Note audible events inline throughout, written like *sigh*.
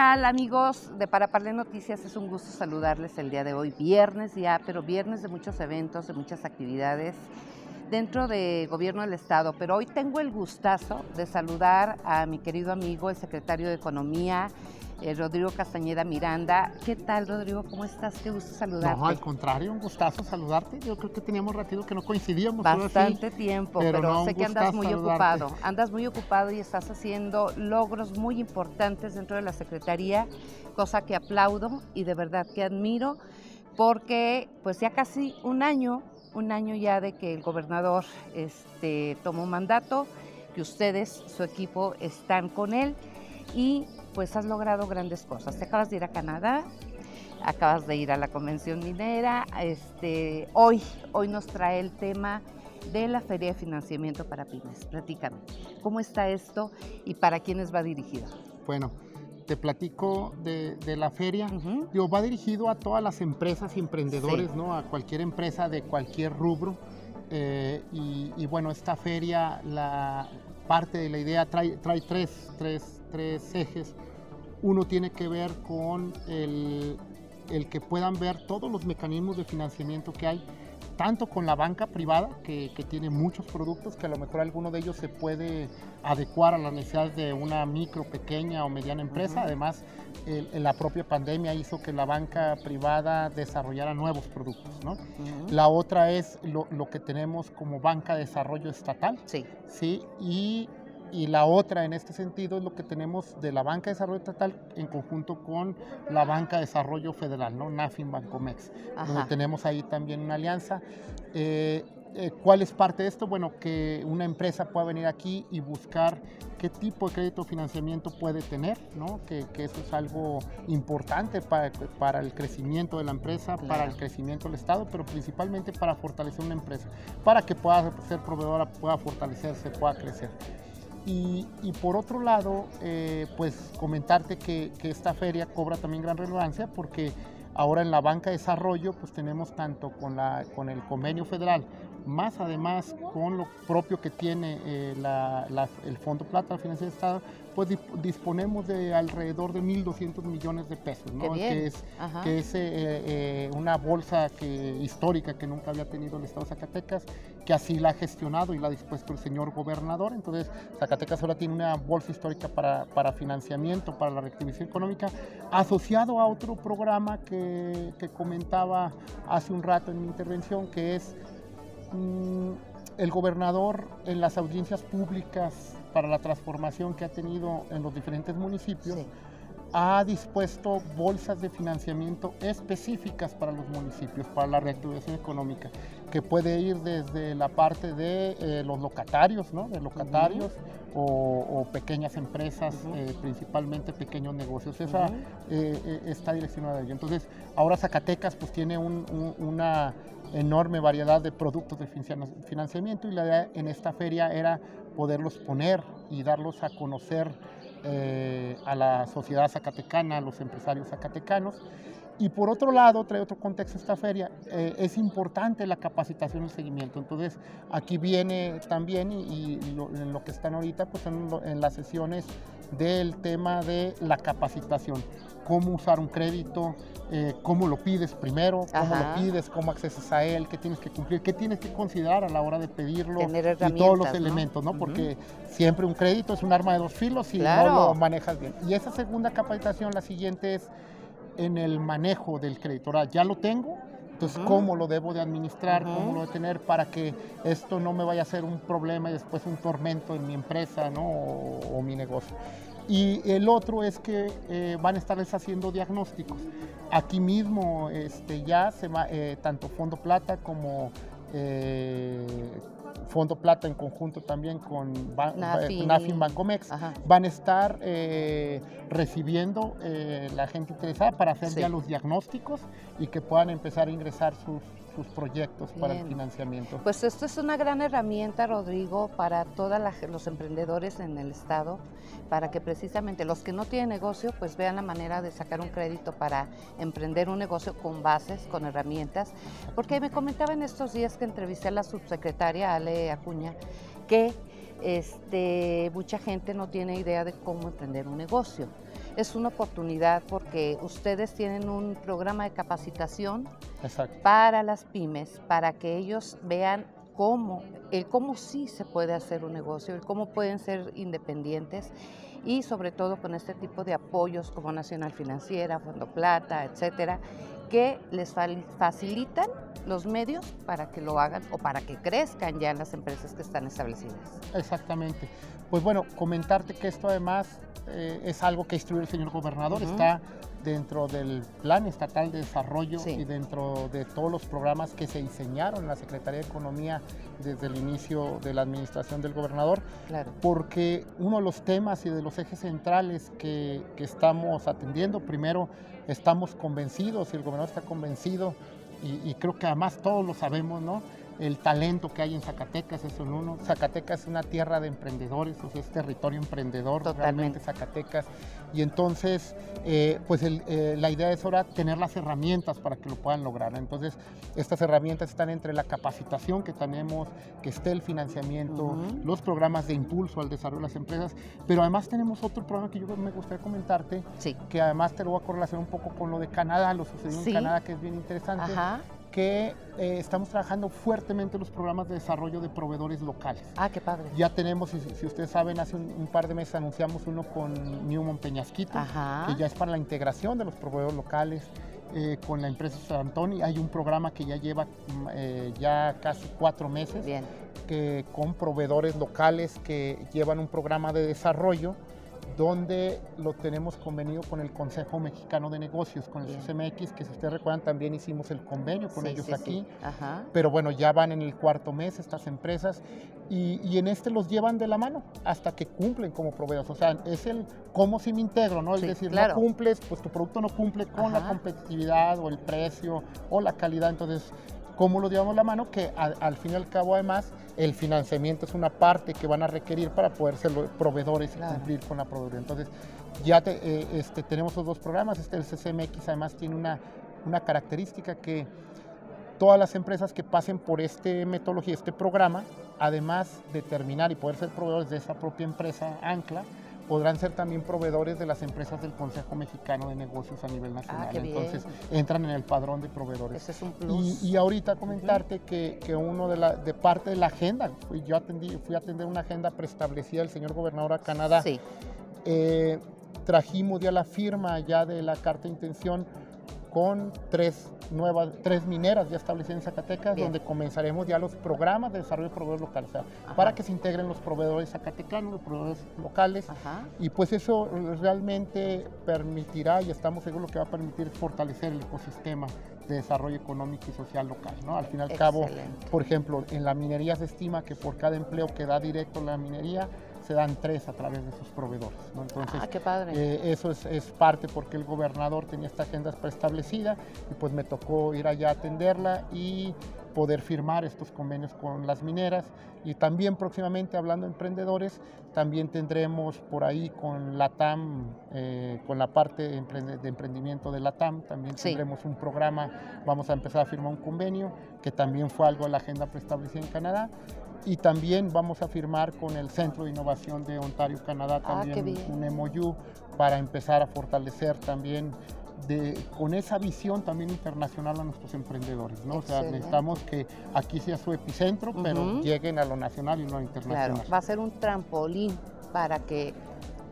Tal amigos de Para Parle Noticias? Es un gusto saludarles el día de hoy, viernes ya, pero viernes de muchos eventos, de muchas actividades dentro del gobierno del estado. Pero hoy tengo el gustazo de saludar a mi querido amigo, el secretario de Economía, eh, Rodrigo Castañeda Miranda. ¿Qué tal, Rodrigo? ¿Cómo estás? Qué gusto saludarte. No, al contrario, un gustazo saludarte. Yo creo que teníamos ratito que no coincidíamos. Bastante tiempo, pero, sé que andas muy ocupado. Andas muy ocupado y estás haciendo logros muy importantes dentro de la Secretaría, cosa que aplaudo y de verdad que admiro, porque pues ya casi un año, un año ya de que el gobernador este, tomó mandato, que ustedes, su equipo, están con él y pues has logrado grandes cosas. Te acabas de ir a Canadá, acabas de ir a la convención minera. Este, hoy, hoy nos trae el tema de la Feria de Financiamiento para Pymes. Platícame, ¿cómo está esto y para quiénes va dirigido? Bueno, te platico de, la feria. va dirigido a todas las empresas y emprendedores, ¿no? A cualquier empresa de cualquier rubro. Eh, y, bueno, esta feria, la parte de la idea trae, trae tres, tres tres ejes. Uno tiene que ver con el, que puedan ver todos los mecanismos de financiamiento que hay, tanto con la banca privada, que, tiene muchos productos, que a lo mejor alguno de ellos se puede adecuar a las necesidades de una micro, pequeña o mediana empresa. Además, la propia pandemia hizo que la banca privada desarrollara nuevos productos. La otra es lo, lo, que tenemos como banca de desarrollo estatal. Sí. ¿sí? Y y la otra en este sentido es lo que tenemos de la Banca de Desarrollo Estatal en conjunto con la Banca de Desarrollo Federal, ¿no? NAFIN Bancomex, donde tenemos ahí también una alianza. Eh, eh, ¿Cuál es parte de esto? Bueno, que una empresa pueda venir aquí y buscar qué tipo de crédito o financiamiento puede tener, ¿no? que, que eso es algo importante para, para, el crecimiento de la empresa, para el crecimiento del Estado, pero principalmente para fortalecer una empresa, para que pueda ser proveedora, pueda fortalecerse, pueda crecer. Y, por otro lado, eh, pues comentarte que, que, esta feria cobra también gran relevancia porque ahora en la banca de desarrollo pues tenemos tanto con, la, con el convenio federal más además con lo propio que tiene eh, el Fondo Plata, la Financiación de Estado, pues disponemos de alrededor de 1.200 millones de pesos, que es, que es eh, una bolsa que, histórica que nunca había tenido el Estado de Zacatecas, que así la ha gestionado y la ha dispuesto el señor gobernador. Entonces, Zacatecas ahora tiene una bolsa histórica para, para financiamiento, para la reactivación económica, asociado a otro programa que, que comentaba hace un rato en mi intervención, que es Mm, el gobernador en las audiencias públicas para la transformación que ha tenido en los diferentes municipios, ha dispuesto bolsas de financiamiento específicas para los municipios, para la reactivación económica, que puede ir desde la parte de eh, los locatarios, ¿no? de locatarios o, pequeñas empresas, eh, principalmente pequeños negocios. Esa eh, está direccionada a ello. Entonces, ahora Zacatecas pues tiene una enorme variedad de productos de financiamiento y la idea en esta feria era poderlos poner y darlos a conocer eh, a la sociedad zacatecana, a los empresarios zacatecanos. Y por otro lado, trae otro contexto esta feria, eh, es importante la capacitación y el seguimiento. Entonces, aquí viene también, y, en lo que están ahorita, pues en, las sesiones del tema de la capacitación. Cómo usar un crédito, eh, cómo lo pides primero, cómo lo pides, cómo accesas a él, qué tienes que cumplir, qué tienes que considerar a la hora de pedirlo y todos los elementos, ¿no? Porque siempre un crédito es un arma de dos filos y no lo manejas bien. Y esa segunda capacitación, la siguiente es en el manejo del crédito. Ahora, ya lo tengo, entonces, ¿cómo lo debo de administrar? ¿Cómo lo de tener para que esto no me vaya a ser un problema y después un tormento en mi empresa ¿no? o, mi negocio? Y el otro es que eh, van a estarles haciendo diagnósticos. Aquí mismo este, ya se va, eh, tanto Fondo Plata como eh, Fondo Plata en conjunto también con Nafin, Bancomex, van a estar recibiendo la gente interesada para hacer ya los diagnósticos y que puedan empezar a ingresar sus, sus proyectos para el financiamiento. Pues esto es una gran herramienta, Rodrigo, para todos los emprendedores en el Estado, para que precisamente los que no tienen negocio, pues vean la manera de sacar un crédito para emprender un negocio con bases, con herramientas. Porque me comentaba en estos días que entrevisté a la subsecretaria Ale Acuña, que este, mucha gente no tiene idea de cómo emprender un negocio. Es una oportunidad porque ustedes tienen un programa de capacitación para las pymes, para que ellos vean cómo, el cómo sí se puede hacer un negocio, el cómo pueden ser independientes y sobre todo con este tipo de apoyos como Nacional Financiera, Fondo Plata, etcétera, que les facilitan los medios para que lo hagan o para que crezcan ya las empresas que están establecidas. Exactamente. Pues bueno, comentarte que esto además eh, es algo que instruye el señor gobernador, está dentro del Plan Estatal de Desarrollo y dentro de todos los programas que se diseñaron en la Secretaría de Economía desde el inicio de la administración del gobernador, porque uno de los temas y de los ejes centrales que, que estamos atendiendo, primero estamos convencidos y el gobernador está convencido y, y creo que además todos lo sabemos, ¿no? El talento que hay en Zacatecas, eso en uno. Zacatecas es una tierra de emprendedores, o sea, es territorio emprendedor, Totalmente. realmente Zacatecas. Y entonces, eh, pues eh, la idea es ahora tener las herramientas para que lo puedan lograr. Entonces, estas herramientas están entre la capacitación que tenemos, que esté el financiamiento, los programas de impulso al desarrollo de las empresas, pero además tenemos otro programa que yo me gustaría comentarte, que además te lo voy a correlacionar un poco con lo de Canadá, lo sucedió en Canadá, que es bien interesante. Ajá que eh, estamos trabajando fuertemente en los programas de desarrollo de proveedores locales. Ah, qué padre. Ya tenemos, si, ustedes saben, hace un, par de meses anunciamos uno con Newman Peñasquito, que ya es para la integración de los proveedores locales. Eh, con la empresa San Antonio hay un programa que ya lleva mm, eh, ya casi cuatro meses Bien. Que, con proveedores locales que llevan un programa de desarrollo donde lo tenemos convenido con el Consejo Mexicano de Negocios, con el CCMX, que si ustedes recuerdan también hicimos el convenio con ellos aquí, pero bueno, ya van en el cuarto mes estas empresas y, en este los llevan de la mano hasta que cumplen como proveedores, o sea, es el cómo si me integro, ¿no? Es decir, no cumples, pues tu producto no cumple con la competitividad o el precio o la calidad, entonces cómo lo llevamos la mano, que al, fin y al cabo además el financiamiento es una parte que van a requerir para poder ser proveedores y cumplir con la proveeduría. Entonces ya eh, este, tenemos los dos programas, este el CCMX además tiene una, una característica que todas las empresas que pasen por esta metodología, este programa, además de terminar y poder ser proveedores de esa propia empresa Ancla, podrán ser también proveedores de las empresas del Consejo Mexicano de Negocios a nivel ah, nacional. Entonces entran en el padrón de proveedores. Ese es un plus. Y, ahorita comentarte que, que, uno de, la, de parte de la agenda, yo atendí, fui a atender una agenda preestablecida del señor gobernador a Canadá. Sí. Eh, trajimos ya la firma ya de la carta de intención con tres nuevas, tres mineras ya establecidas en Zacatecas, donde comenzaremos ya los programas de desarrollo de proveedores locales, para que se integren los proveedores zacatecanos, los proveedores locales, y pues eso realmente permitirá, y estamos seguros que va a permitir fortalecer el ecosistema de desarrollo económico y social local. ¿no? Al fin y al cabo, por ejemplo, en la minería se estima que por cada empleo que da directo la minería, se dan tres a través de sus proveedores. Entonces, ah, qué padre. Eh, eso es, es, parte porque el gobernador tenía esta agenda preestablecida y pues me tocó ir allá a atenderla y poder firmar estos convenios con las mineras y también próximamente hablando de emprendedores también tendremos por ahí con la TAM eh, con la parte de emprendimiento de la TAM también tendremos un programa vamos a empezar a firmar un convenio que también fue algo de la agenda preestablecida en Canadá y también vamos a firmar con el Centro de Innovación de Ontario, Canadá, ah, también un MOU para empezar a fortalecer también de, con esa visión también internacional a nuestros emprendedores. ¿no? O sea, necesitamos que aquí sea su epicentro, pero lleguen a lo nacional y no a lo internacional. Claro, va a ser un trampolín para que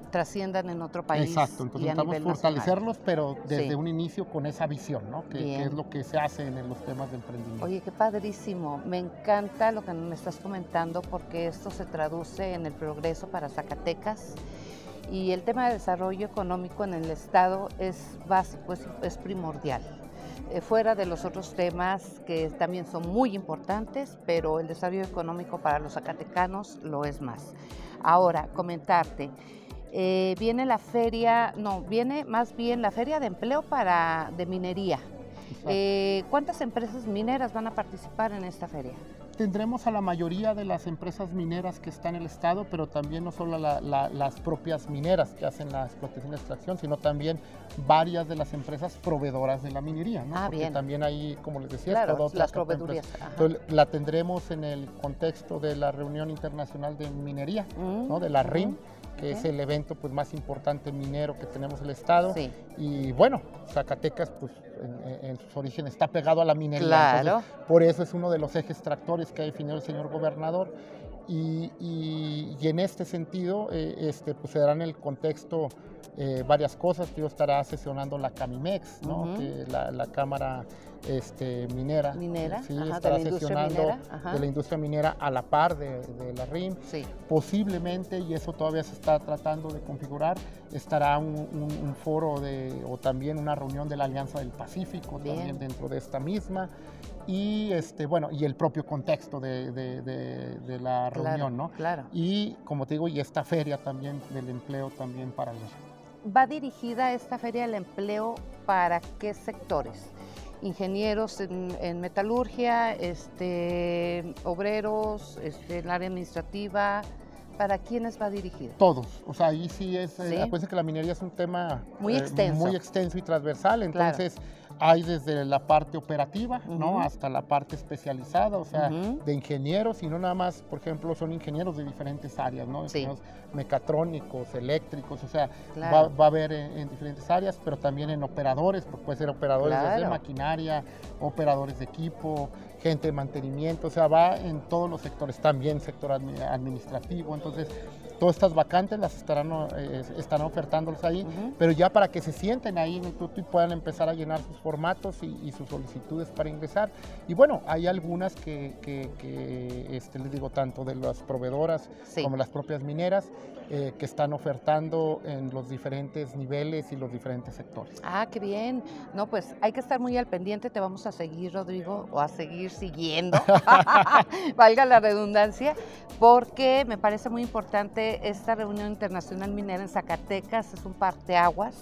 trasciendan en otro país. Exacto, entonces necesitamos fortalecerlos, pero desde un inicio con esa visión, ¿no? Que, es lo que se hace en los temas de emprendimiento. Oye, qué padrísimo. Me encanta lo que me estás comentando porque esto se traduce en el progreso para Zacatecas. Y el tema de desarrollo económico en el Estado es básico, es, primordial eh, fuera de los otros temas que también son muy importantes, pero el desarrollo económico para los zacatecanos lo es más. Ahora, comentarte, eh, viene la feria, no, viene más bien la feria de empleo para, de minería. Eh, ¿Cuántas empresas mineras van a participar en esta feria? Tendremos a la mayoría de las empresas mineras que están en el estado, pero también no solo las propias mineras que hacen la explotación y extracción, sino también varias de las empresas proveedoras de la minería. ¿no? Ah, Porque bien. también hay, como les decía, claro, las proveedurías. Entonces, la tendremos en el contexto de la reunión internacional de minería, ¿no? de la RIM que es el evento pues, más importante minero que tenemos en el estado. Y bueno, Zacatecas pues, en, sus orígenes está pegado a la minería. Claro. por eso es uno de los ejes tractores que ha definido el señor gobernador. Y, y, en este sentido, eh, este, pues se dará en el contexto eh, varias cosas. Yo estará sesionando la Camimex, ¿no? que la, la, Cámara este, minera. Minera, sí, estará sesionando de la industria minera a la par de, de la RIM. Sí. Posiblemente, y eso todavía se está tratando de configurar, estará un, un, foro de, o también una reunión de la Alianza del Pacífico también dentro de esta misma y este bueno y el propio contexto de, de, de, la reunión no claro y como te digo y esta feria también del empleo también para los va dirigida esta feria del empleo para qué sectores ingenieros en, metalurgia este obreros este, en el área administrativa ¿Para quiénes va dirigida? Todos. O sea, ahí sí es. Eh, acuérdense que la minería es un tema muy eh, extenso. muy extenso y transversal. Entonces, hay desde la parte operativa, ¿no? Hasta la parte especializada, o sea, de ingenieros, y no nada más, por ejemplo, son ingenieros de diferentes áreas, ¿no? Ingenieros mecatrónicos, eléctricos, o sea, va, a haber en, diferentes áreas, pero también en operadores, porque puede ser operadores de maquinaria, operadores de equipo, gente de mantenimiento, o sea, va en todos los sectores, también sector administrativo, entonces todas estas vacantes las estarán, eh, estarán ofertándolos ahí, pero ya para que se sienten ahí en el y puedan empezar a llenar sus formatos y, sus solicitudes para ingresar. Y bueno, hay algunas que, este, les digo, tanto de las proveedoras como las propias mineras, eh, que están ofertando en los diferentes niveles y los diferentes sectores. Ah, qué bien. No, pues hay que estar muy al pendiente, te vamos a seguir, Rodrigo, o a seguir siguiendo, *laughs* valga la redundancia, porque me parece muy importante esta reunión internacional minera en Zacatecas, es un parteaguas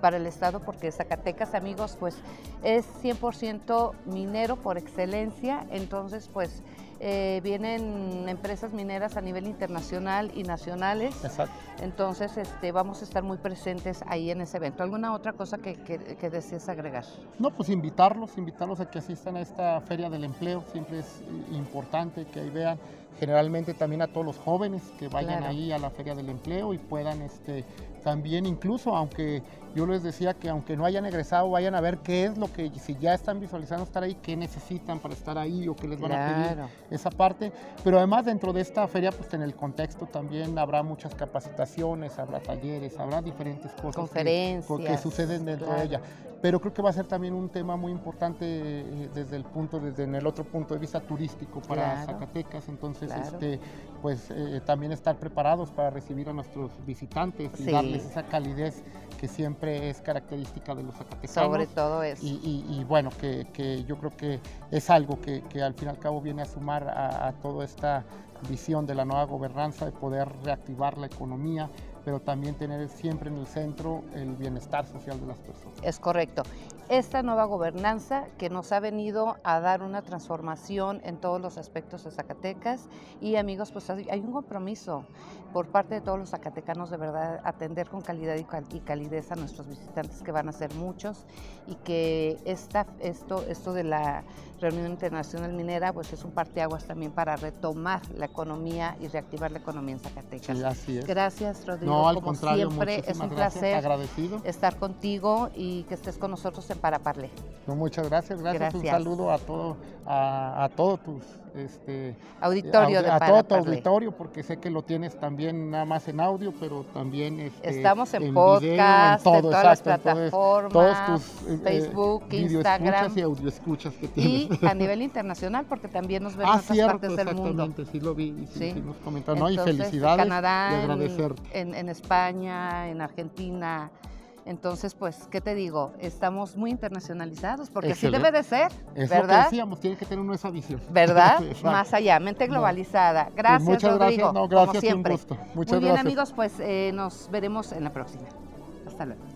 para el Estado, porque Zacatecas, amigos, pues es 100% minero por excelencia, entonces pues eh, vienen empresas mineras a nivel internacional y nacionales. Exacto. Entonces este, vamos a estar muy presentes ahí en ese evento. ¿Alguna otra cosa que, que, desees agregar? No, pues invitarlos, invitarlos a que asistan a esta Feria del Empleo. Siempre es importante que ahí vean generalmente también a todos los jóvenes que vayan ahí a la Feria del Empleo y puedan este, también incluso, aunque yo les decía que aunque no hayan egresado, vayan a ver qué es lo que, si ya están visualizando estar ahí, qué necesitan para estar ahí o qué les van a pedir esa parte. Pero además dentro de esta feria, pues en el contexto también habrá muchas capacitaciones, habrá talleres, habrá diferentes cosas Conferencias, que, suceden dentro de ella pero creo que va a ser también un tema muy importante eh, desde el punto, desde en el otro punto de vista turístico para Zacatecas, entonces este, pues eh, también estar preparados para recibir a nuestros visitantes y darles esa calidez que siempre es característica de los zacatecanos. Sobre todo eso. Y, bueno, que, yo creo que es algo que, al fin y al cabo viene a sumar a, a toda esta visión de la nueva gobernanza de poder reactivar la economía, pero también tener siempre en el centro el bienestar social de las personas. Es correcto. Esta nueva gobernanza que nos ha venido a dar una transformación en todos los aspectos de Zacatecas y amigos, pues hay un compromiso por parte de todos los zacatecanos de verdad atender con calidad y calidez a nuestros visitantes que van a ser muchos y que esta, esto, esto de la reunión internacional minera pues es un parteaguas también para retomar la economía y reactivar la economía en Zacatecas. Sí, así es. Gracias Rodrigo. No, al como contrario, siempre es un placer estar contigo y que estés con nosotros en Paraparle. No, muchas gracias, gracias, un saludo a todo, a, a todos tus este, auditorio a, todo tu auditorio porque sé que lo tienes también nada más en audio pero también este, estamos en, podcast en, todas las plataformas todos tus eh, Facebook Instagram y audio escuchas que tienes. y a *laughs* nivel internacional porque también nos ven en ah, otras partes del mundo. sí lo vi sí, sí. nos comentaron ¿no? y felicidades Canadá en, en España en Argentina entonces, pues, ¿qué te digo? Estamos muy internacionalizados, porque así debe de ser, ¿verdad? Que decíamos, tiene que tener uno esa visión. ¿Verdad? *laughs* Más allá, mente globalizada. Pues gracias, muchas Rodrigo. Gracias, gracias, como siempre. Un gusto. Muchas muy bien, amigos, pues eh, nos veremos en la próxima. Hasta luego.